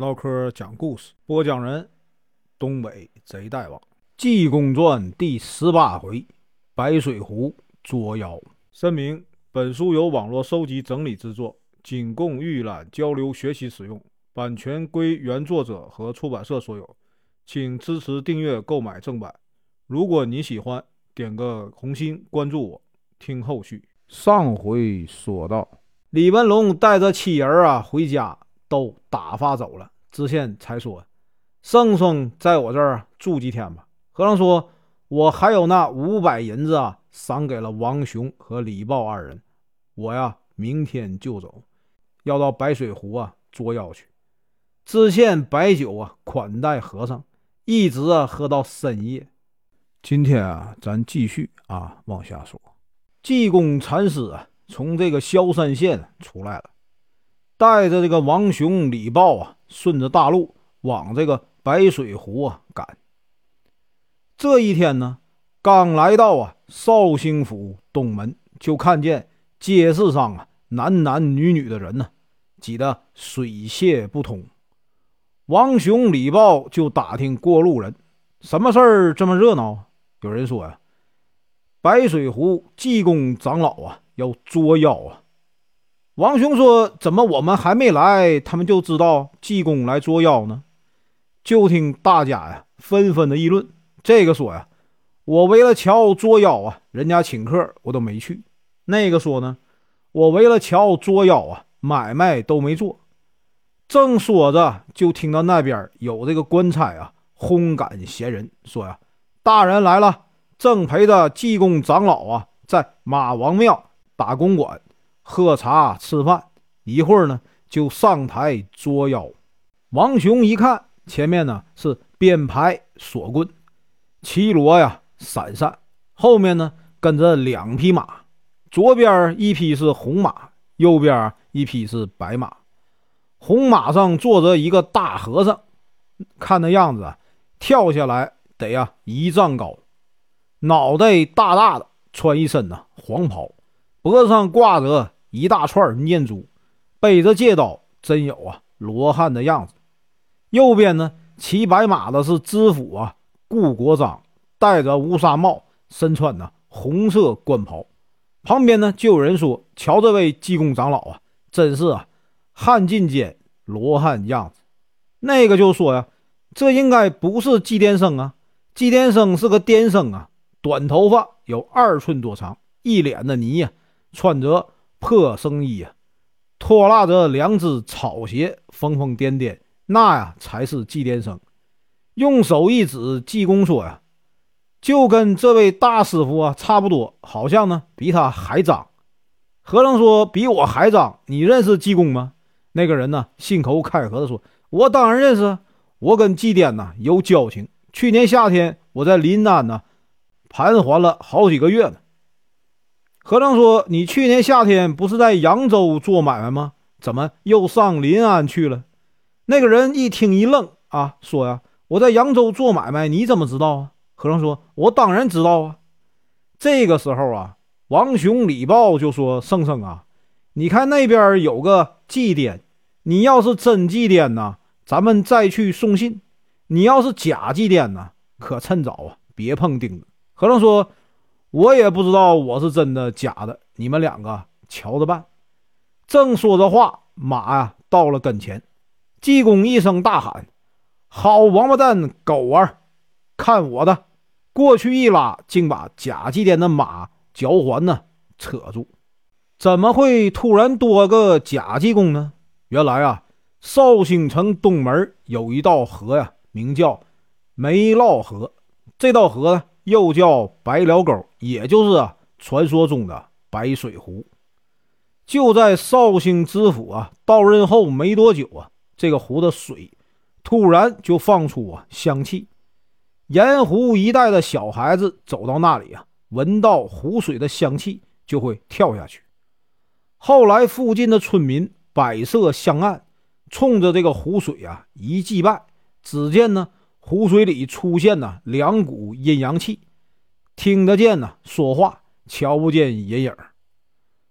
唠嗑讲故事，播讲人：东北贼大王，《济公传》第十八回：白水湖捉妖。声明：本书由网络收集整理制作，仅供预览、交流、学习使用，版权归原作者和出版社所有，请支持订阅、购买正版。如果你喜欢，点个红心，关注我，听后续。上回说到，李文龙带着妻儿啊回家，都打发走了。知县才说：“圣僧在我这儿住几天吧。”和尚说：“我还有那五百银子啊，赏给了王雄和李豹二人。我呀，明天就走，要到白水湖啊捉妖去。”知县摆酒啊款待和尚，一直啊喝到深夜。今天啊，咱继续啊往下说。济公禅师啊，从这个萧山县出来了，带着这个王雄、李豹啊，顺着大路往这个白水湖啊赶。这一天呢，刚来到啊绍兴府东门，就看见街市上啊男男女女的人呢挤得水泄不通。王雄、李豹就打听过路人，什么事儿这么热闹？有人说呀。白水湖济公长老啊，要捉妖啊！王雄说：“怎么我们还没来，他们就知道济公来捉妖呢？”就听大家呀纷纷的议论。这个说呀：“我为了瞧捉妖啊，人家请客我都没去。”那个说呢：“我为了瞧捉妖啊，买卖都没做。”正说着，就听到那边有这个官差啊轰赶闲人，说呀：“大人来了。”正陪着济公长老啊，在马王庙打公馆、喝茶、吃饭，一会儿呢就上台捉妖。王雄一看，前面呢是编排锁棍，旗罗呀闪闪，后面呢跟着两匹马，左边一匹是红马，右边一匹是白马。红马上坐着一个大和尚，看那样子，跳下来得呀一丈高。脑袋大大的，穿一身呐黄袍，脖子上挂着一大串念珠，背着戒刀，真有啊罗汉的样子。右边呢骑白马的是知府啊顾国璋，戴着乌纱帽，身穿呢红色官袍。旁边呢就有人说：“瞧这位济公长老啊，真是啊汉进间罗汉样子。”那个就说呀：“这应该不是祭奠生啊，祭奠生是个癫生啊。”短头发有二寸多长，一脸的泥呀，穿着破僧衣呀，拖拉着两只草鞋，疯疯癫癫，那呀才是祭奠生。用手一指济公说呀，就跟这位大师傅啊差不多，好像呢比他还脏。和尚说比我还脏，你认识济公吗？那个人呢信口开河的说，我当然认识，我跟祭奠呢有交情。去年夏天我在临安呢。盘桓了好几个月呢。和尚说：“你去年夏天不是在扬州做买卖吗？怎么又上临安去了？”那个人一听一愣啊，说：“呀，我在扬州做买卖，你怎么知道啊？”和尚说：“我当然知道啊。”这个时候啊，王雄、李豹就说：“圣圣啊，你看那边有个祭奠，你要是真祭奠呢，咱们再去送信；你要是假祭奠呢，可趁早啊，别碰钉子。”和尚说：“我也不知道我是真的假的，你们两个瞧着办。”正说着话，马呀到了跟前，济公一声大喊：“好王八蛋狗儿，看我的！”过去一拉，竟把假祭奠的马脚环呢扯住。怎么会突然多个假济公呢？原来啊，绍兴城东门有一道河呀，名叫梅涝河。这道河呢。又叫白辽沟，也就是啊传说中的白水湖。就在绍兴知府啊到任后没多久啊，这个湖的水突然就放出啊香气，沿湖一带的小孩子走到那里啊，闻到湖水的香气就会跳下去。后来附近的村民摆设香案，冲着这个湖水啊一祭拜，只见呢。湖水里出现呢两股阴阳气，听得见呢说话，瞧不见人影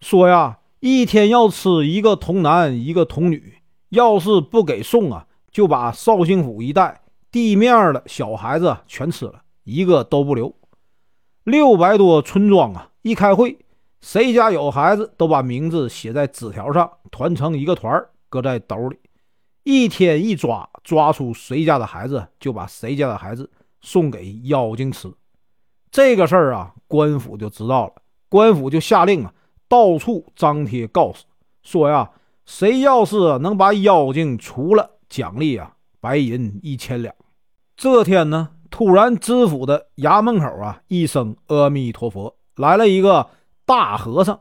说呀，一天要吃一个童男一个童女，要是不给送啊，就把绍兴府一带地面的小孩子全吃了，一个都不留。六百多村庄啊，一开会，谁家有孩子，都把名字写在纸条上，团成一个团，搁在兜里。一天一抓，抓出谁家的孩子，就把谁家的孩子送给妖精吃。这个事儿啊，官府就知道了，官府就下令啊，到处张贴告示，说呀，谁要是能把妖精除了，奖励啊，白银一千两。这天呢，突然知府的衙门口啊，一声阿弥陀佛，来了一个大和尚，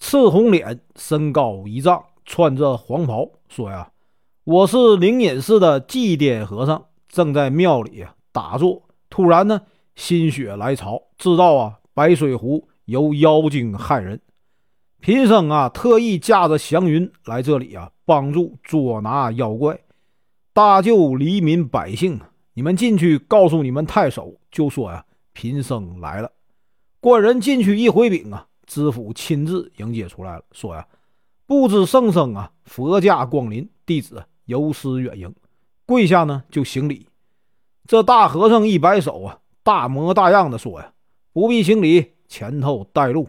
赤红脸，身高一丈，穿着黄袍，说呀。我是灵隐寺的祭奠和尚，正在庙里啊打坐。突然呢，心血来潮，知道啊白水湖有妖精害人，贫僧啊特意驾着祥云来这里啊，帮助捉拿妖怪，搭救黎民百姓。你们进去告诉你们太守，就说呀贫僧来了。官人进去一回禀啊，知府亲自迎接出来了，说呀不知圣僧啊佛驾光临，弟子。有失远迎，跪下呢就行礼。这大和尚一摆手啊，大模大样的说呀：“不必行礼，前头带路。”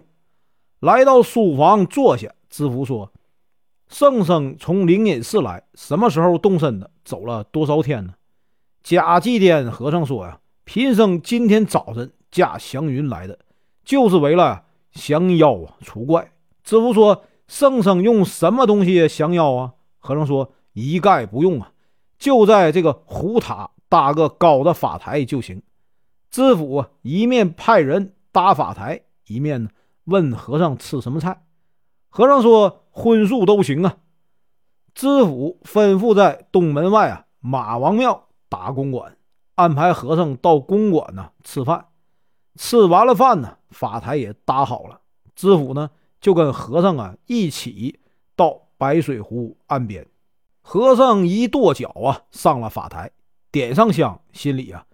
来到书房坐下，知府说：“圣僧从灵隐寺来，什么时候动身的？走了多少天呢？”假祭奠和尚说呀：“贫僧今天早晨驾祥云来的，就是为了降妖啊除怪。”知府说：“圣僧用什么东西降妖啊？”和尚说。一概不用啊，就在这个湖塔搭个高的法台就行。知府啊，一面派人搭法台，一面呢问和尚吃什么菜。和尚说荤素都行啊。知府吩咐在东门外啊马王庙打公馆，安排和尚到公馆呢吃饭。吃完了饭呢，法台也搭好了。知府呢就跟和尚啊一起到白水湖岸边。和尚一跺脚啊，上了法台，点上香，心里啊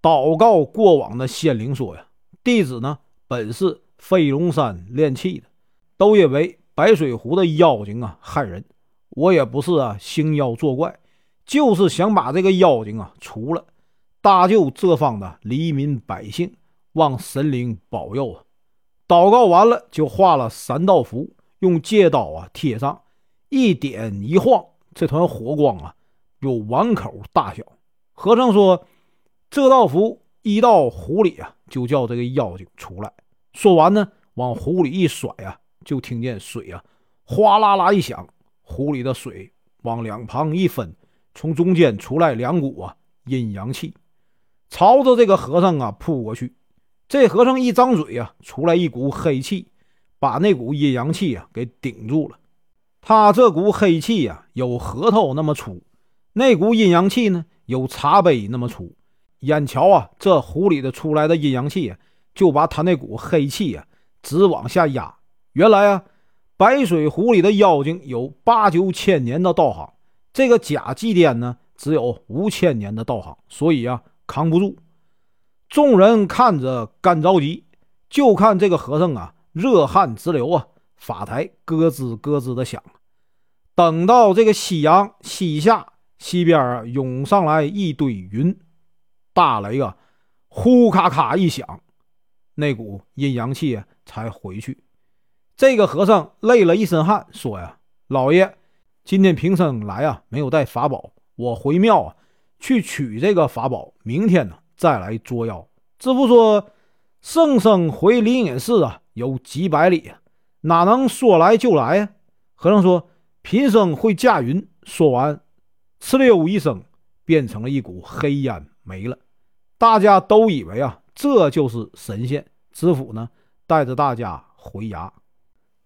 祷告过往的仙灵说呀：“弟子呢本是飞龙山炼气的，都因为白水湖的妖精啊害人。我也不是啊兴妖作怪，就是想把这个妖精啊除了，搭救这方的黎民百姓，望神灵保佑啊。”祷告完了，就画了三道符，用戒刀啊贴上，一点一晃。这团火光啊，有碗口大小。和尚说：“这道符一到湖里啊，就叫这个妖精出来。”说完呢，往湖里一甩啊，就听见水啊哗啦啦一响，湖里的水往两旁一分，从中间出来两股啊阴阳气，朝着这个和尚啊扑过去。这和尚一张嘴啊，出来一股黑气，把那股阴阳气啊给顶住了。他这股黑气呀，有核桃那么粗；那股阴阳气呢，有茶杯那么粗。眼瞧啊，这湖里的出来的阴阳气，就把他那股黑气呀，直往下压。原来啊，白水湖里的妖精有八九千年的道行，这个假祭奠呢，只有五千年的道行，所以啊，扛不住。众人看着干着急，就看这个和尚啊，热汗直流啊。法台咯吱咯吱的响，等到这个夕阳西下，西边啊涌上来一堆云，大雷啊呼咔咔一响，那股阴阳气才回去。这个和尚累了一身汗，说呀：“老爷，今天平生来啊，没有带法宝，我回庙啊去取这个法宝，明天呢再来捉妖。”知府说：“圣僧回灵隐寺啊，有几百里。”哪能说来就来呀？和尚说：“贫僧会驾云。”说完，哧溜一声，变成了一股黑烟，没了。大家都以为啊，这就是神仙。知府呢，带着大家回衙。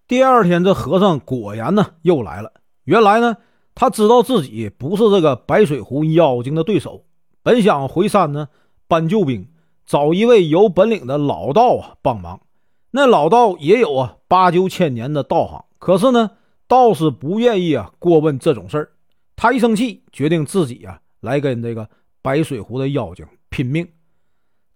第二天，这和尚果然呢又来了。原来呢，他知道自己不是这个白水湖妖精的对手，本想回山呢搬救兵，找一位有本领的老道啊帮忙。那老道也有啊八九千年的道行，可是呢，道士不愿意啊过问这种事儿。他一生气，决定自己啊来跟这个白水湖的妖精拼命。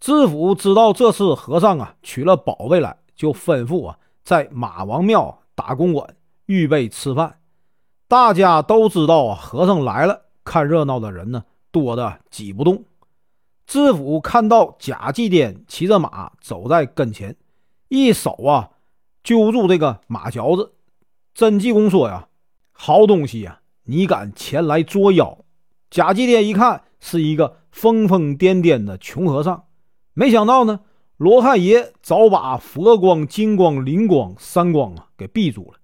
知府知道这次和尚啊取了宝贝来，就吩咐啊在马王庙打公馆，预备吃饭。大家都知道啊和尚来了，看热闹的人呢多的挤不动。知府看到贾继颠骑着马走在跟前，一手啊揪住这个马嚼子。甄济公说：“呀，好东西呀，你敢前来捉妖？”贾继颠一看是一个疯疯癫癫的穷和尚，没想到呢，罗汉爷早把佛光、金光、灵光三光啊给闭住了。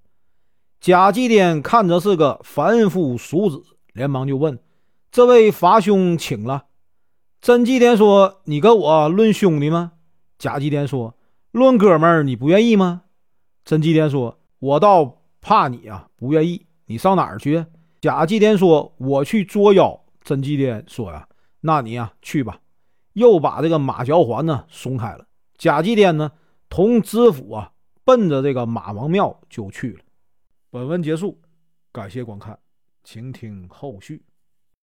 贾继颠看着是个凡夫俗子，连忙就问：“这位法兄，请了。”甄继颠说：“你跟我论兄弟吗？”贾继颠说：“论哥们儿，你不愿意吗？”甄继颠说：“我倒怕你啊，不愿意。你上哪儿去？”假祭天说：“我去捉妖。”真祭天说：“呀，那你呀去吧。”又把这个马嚼环呢松开了。假祭天呢同知府啊奔着这个马王庙就去了。本文结束，感谢观看，请听后续。